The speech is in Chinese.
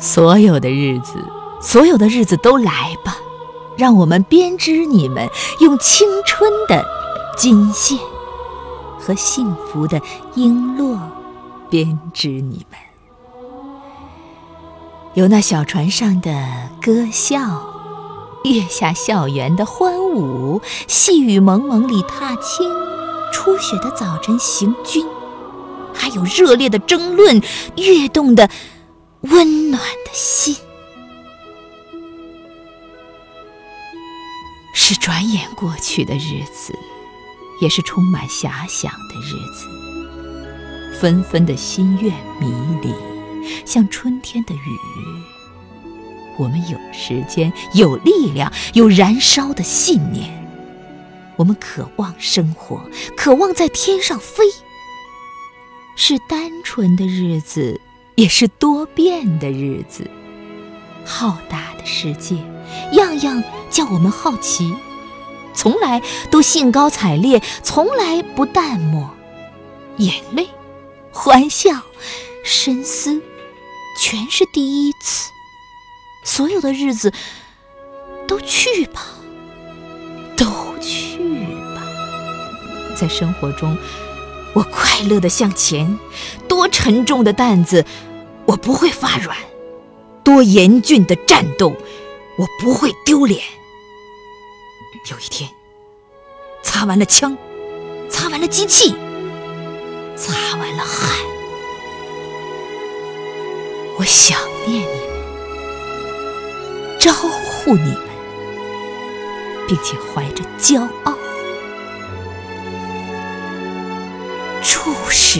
所有的日子，所有的日子都来吧，让我们编织你们，用青春的金线和幸福的璎珞编织你们。有那小船上的歌笑，月下校园的欢舞，细雨蒙蒙里踏青，初雪的早晨行军，还有热烈的争论，跃动的温暖的心。是转眼过去的日子，也是充满遐想的日子。纷纷的心愿迷离，像春天的雨。我们有时间，有力量，有燃烧的信念。我们渴望生活，渴望在天上飞。是单纯的日子，也是多变的日子。浩大的世界，样样叫我们好奇，从来都兴高采烈，从来不淡漠。眼泪、欢笑、深思，全是第一次。所有的日子都去吧，都去吧。在生活中，我快乐的向前。多沉重的担子，我不会发软；多严峻的战斗，我不会丢脸。有一天，擦完了枪，擦完了机器，擦完了汗，我想念你们。招呼你们，并且怀着骄傲，注视。